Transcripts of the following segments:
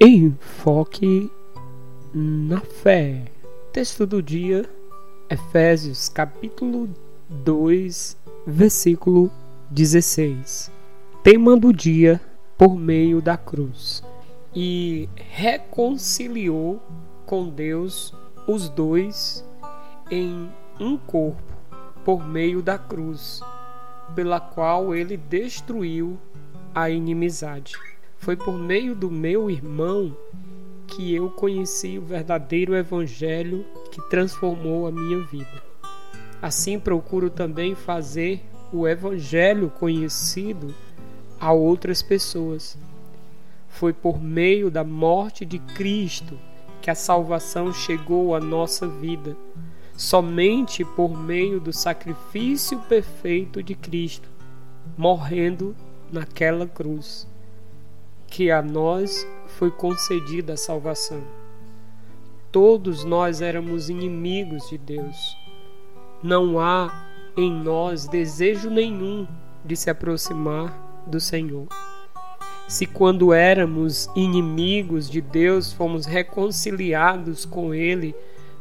Enfoque na fé. Texto do dia, Efésios capítulo 2, versículo 16. Tema do dia por meio da cruz. E reconciliou com Deus os dois em um corpo por meio da cruz, pela qual ele destruiu a inimizade. Foi por meio do meu irmão que eu conheci o verdadeiro Evangelho que transformou a minha vida. Assim procuro também fazer o Evangelho conhecido a outras pessoas. Foi por meio da morte de Cristo que a salvação chegou à nossa vida, somente por meio do sacrifício perfeito de Cristo, morrendo naquela cruz que a nós foi concedida a salvação. Todos nós éramos inimigos de Deus. Não há em nós desejo nenhum de se aproximar do Senhor. Se quando éramos inimigos de Deus fomos reconciliados com Ele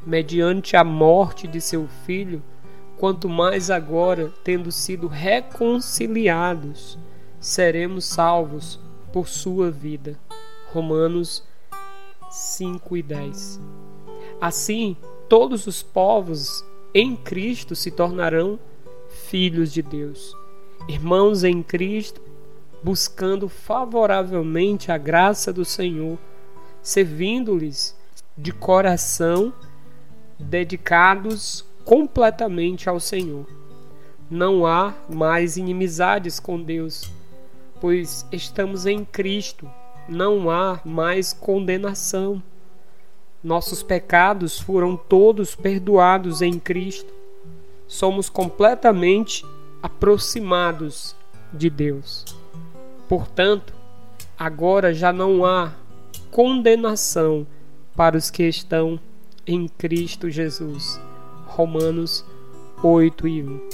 mediante a morte de seu Filho, quanto mais agora, tendo sido reconciliados, seremos salvos por sua vida. Romanos 5 e 10. Assim, todos os povos em Cristo se tornarão filhos de Deus, irmãos em Cristo, buscando favoravelmente a graça do Senhor, servindo-lhes de coração, dedicados completamente ao Senhor. Não há mais inimizades com Deus, pois estamos em Cristo, não há mais condenação. Nossos pecados foram todos perdoados em Cristo. Somos completamente aproximados de Deus. Portanto, agora já não há condenação para os que estão em Cristo Jesus. Romanos 8 e 1.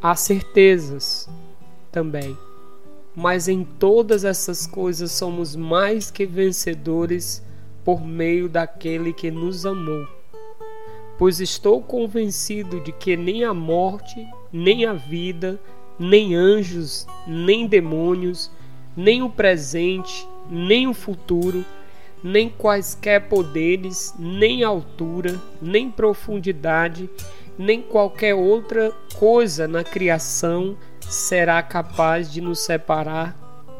Há certezas também. Mas em todas essas coisas somos mais que vencedores por meio daquele que nos amou. Pois estou convencido de que nem a morte, nem a vida, nem anjos, nem demônios, nem o presente, nem o futuro, nem quaisquer poderes, nem altura, nem profundidade, nem qualquer outra coisa na criação será capaz de nos separar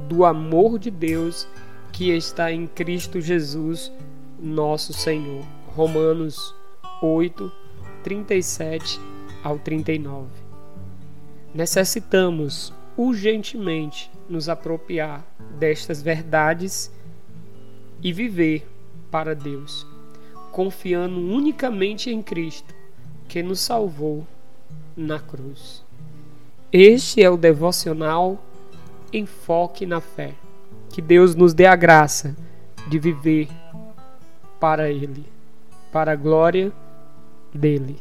do amor de Deus que está em Cristo Jesus, nosso Senhor. Romanos 8, 37 ao 39. Necessitamos urgentemente nos apropriar destas verdades e viver para Deus, confiando unicamente em Cristo, que nos salvou na cruz. Este é o devocional Enfoque na Fé. Que Deus nos dê a graça de viver para Ele, para a glória dele.